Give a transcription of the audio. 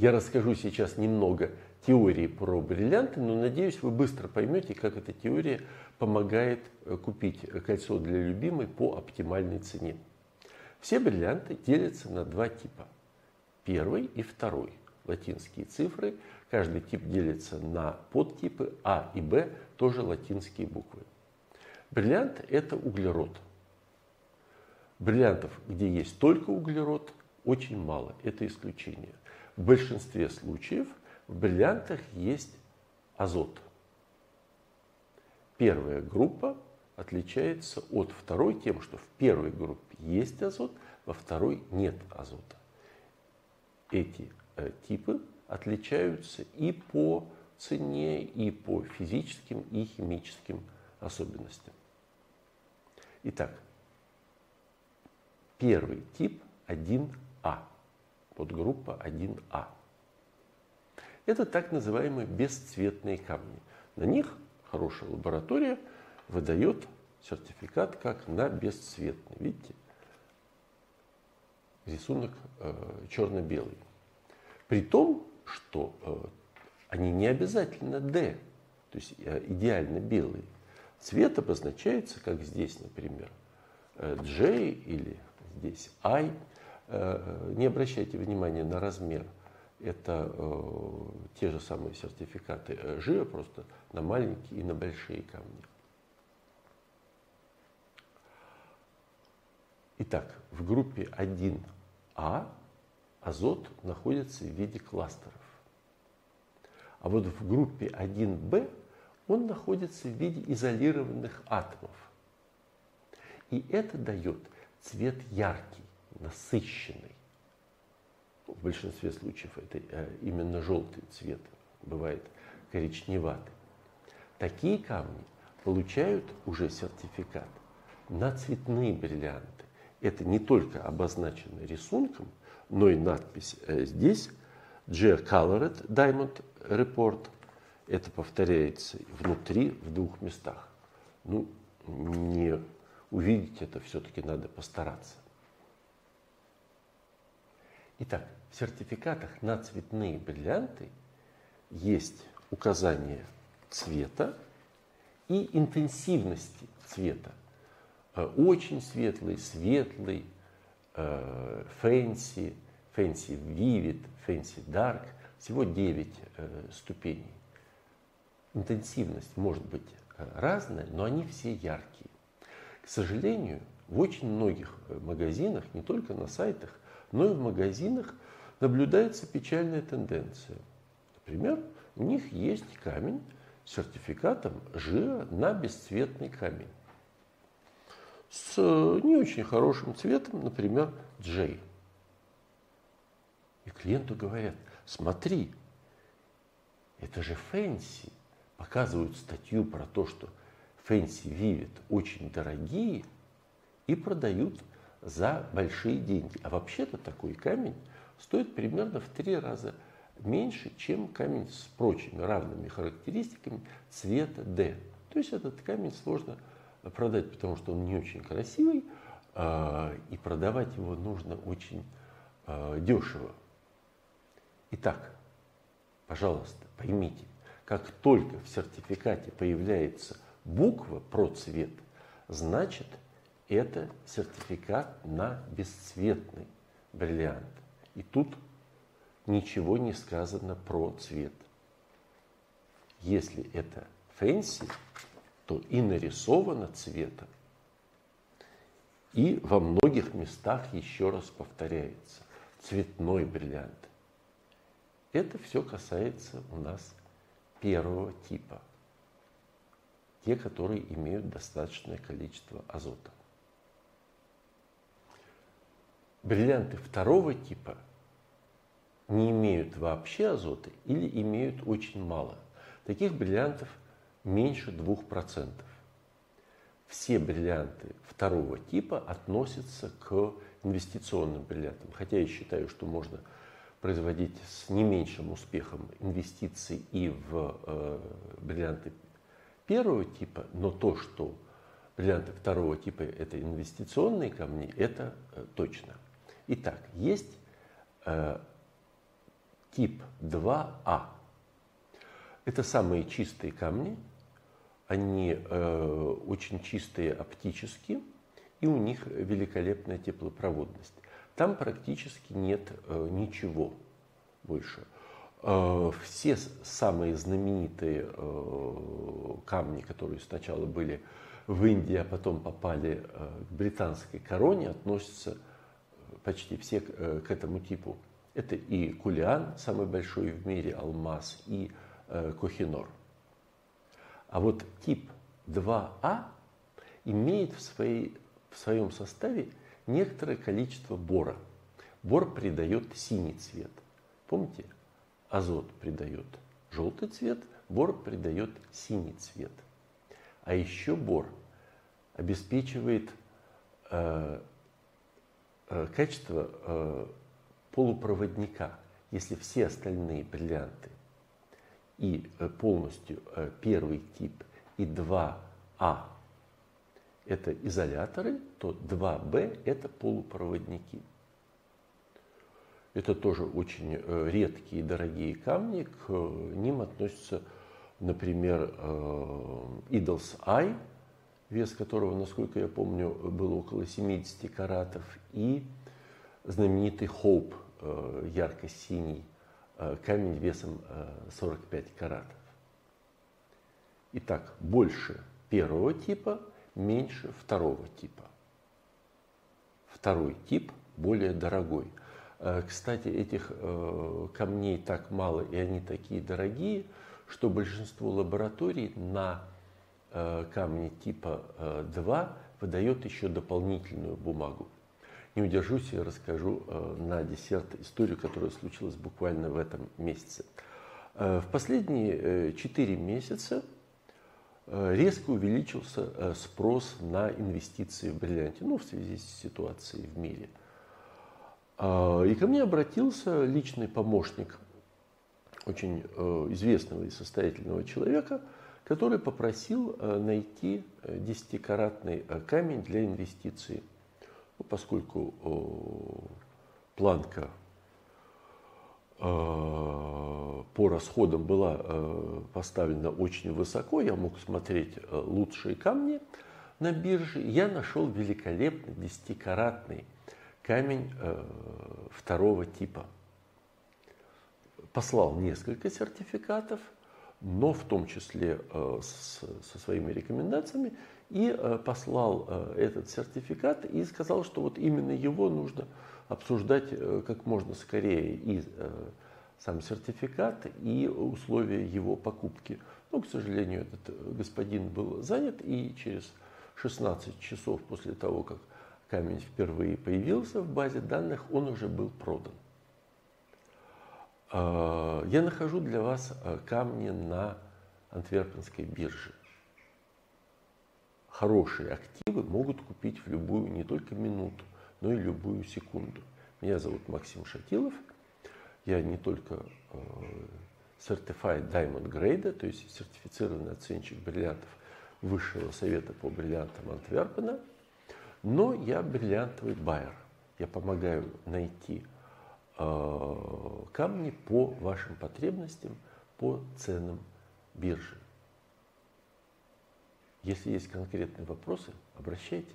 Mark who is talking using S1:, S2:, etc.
S1: Я расскажу сейчас немного теории про бриллианты, но надеюсь, вы быстро поймете, как эта теория помогает э, купить кольцо для любимой по оптимальной цене. Все бриллианты делятся на два типа. Первый и второй. Латинские цифры. Каждый тип делится на подтипы А и Б, тоже латинские буквы. Бриллиант – это углерод. Бриллиантов, где есть только углерод, очень мало. Это исключение. В большинстве случаев в бриллиантах есть азот. Первая группа отличается от второй тем, что в первой группе есть азот, во второй нет азота. Эти э, типы отличаются и по цене, и по физическим, и химическим особенностям. Итак, первый тип 1А, подгруппа 1А. Это так называемые бесцветные камни. На них хорошая лаборатория выдает сертификат как на бесцветный. Видите? Рисунок э, черно-белый. При том, что э, они не обязательно D, то есть э, идеально белые. Цвет обозначается, как здесь, например, э, J или здесь I. Э, не обращайте внимания на размер. Это э, те же самые сертификаты жира, просто на маленькие и на большие камни. Итак, в группе 1А азот находится в виде кластеров. А вот в группе 1b он находится в виде изолированных атомов. И это дает цвет яркий, насыщенный. В большинстве случаев это э, именно желтый цвет, бывает коричневатый. Такие камни получают уже сертификат на цветные бриллианты. Это не только обозначено рисунком, но и надпись э, здесь G-Colored Diamond Report. Это повторяется внутри в двух местах. Ну, не увидеть это все-таки надо постараться. Итак, в сертификатах на цветные бриллианты есть указание цвета и интенсивности цвета. Э, очень светлый, светлый, fancy, fancy vivid, fancy dark. Всего 9 э, ступеней. Интенсивность может быть э, разная, но они все яркие. К сожалению, в очень многих э, магазинах, не только на сайтах, но и в магазинах наблюдается печальная тенденция. Например, у них есть камень с сертификатом GIA на бесцветный камень. С не очень хорошим цветом, например, J. И клиенту говорят, смотри, это же fancy. Показывают статью про то, что fancy vivid очень дорогие и продают за большие деньги. А вообще-то такой камень стоит примерно в три раза меньше, чем камень с прочими равными характеристиками цвета D. То есть этот камень сложно продать, потому что он не очень красивый, а, и продавать его нужно очень а, дешево. Итак, пожалуйста, поймите, как только в сертификате появляется буква про цвет, значит это сертификат на бесцветный бриллиант. И тут ничего не сказано про цвет. Если это fancy, то и нарисовано цветом, и во многих местах еще раз повторяется цветной бриллиант. Это все касается у нас первого типа. Те, которые имеют достаточное количество азота. Бриллианты второго типа не имеют вообще азота или имеют очень мало. Таких бриллиантов меньше 2%. Все бриллианты второго типа относятся к инвестиционным бриллиантам. Хотя я считаю, что можно производить с не меньшим успехом инвестиции и в э, бриллианты первого типа, но то, что бриллианты второго типа это инвестиционные камни, это э, точно. Итак, есть э, тип 2А. Это самые чистые камни, они э, очень чистые оптически, и у них великолепная теплопроводность. Там практически нет э, ничего больше. Э, все самые знаменитые э, камни, которые сначала были в Индии, а потом попали э, к британской короне, относятся почти все к этому типу. Это и кулиан, самый большой в мире алмаз, и кохинор. А вот тип 2А имеет в, своей, в своем составе некоторое количество бора. Бор придает синий цвет. Помните? азот придает желтый цвет, бор придает синий цвет. А еще бор обеспечивает э, э, качество э, полупроводника. Если все остальные бриллианты и э, полностью э, первый тип и 2А это изоляторы, то 2Б это полупроводники. Это тоже очень э, редкие и дорогие камни. К э, ним относятся, например, э, Idols Eye, вес которого, насколько я помню, был около 70 каратов, и знаменитый Hope, ярко-синий камень весом 45 каратов. Итак, больше первого типа, меньше второго типа. Второй тип более дорогой – Э, кстати, этих э, камней так мало и они такие дорогие, что большинство лабораторий на э, камни типа 2 выдает еще дополнительную бумагу. Не удержусь и расскажу на десерт историю, которая случилась буквально в этом месяце. В последние 4 месяца резко увеличился спрос на инвестиции в бриллианте, ну, в связи с ситуацией в мире – и ко мне обратился личный помощник очень э, известного и состоятельного человека, который попросил э, найти 10-каратный э, камень для инвестиций. Ну, поскольку планка по расходам была поставлена очень высоко, я мог смотреть лучшие камни на бирже, я нашел великолепный 10-каратный камень э, второго типа. Послал несколько сертификатов, но в том числе э, со своими рекомендациями, и э, послал этот сертификат и сказал, что вот именно его нужно обсуждать как можно скорее и сам сертификат, и условия его покупки. Но, к сожалению, этот господин был занят, и через 16 часов после того, как камень впервые появился в базе данных, он уже был продан. А, я нахожу для вас а, камни на Антверпенской бирже. Хорошие активы могут купить в любую, не только минуту, но и любую секунду. Меня зовут Максим Шатилов. Я не только а, Certified Diamond Grade, то есть сертифицированный оценщик бриллиантов Высшего совета по бриллиантам Антверпена – но я бриллиантовый байер. Я помогаю найти э, камни по вашим потребностям, по ценам биржи. Если есть конкретные вопросы, обращайтесь.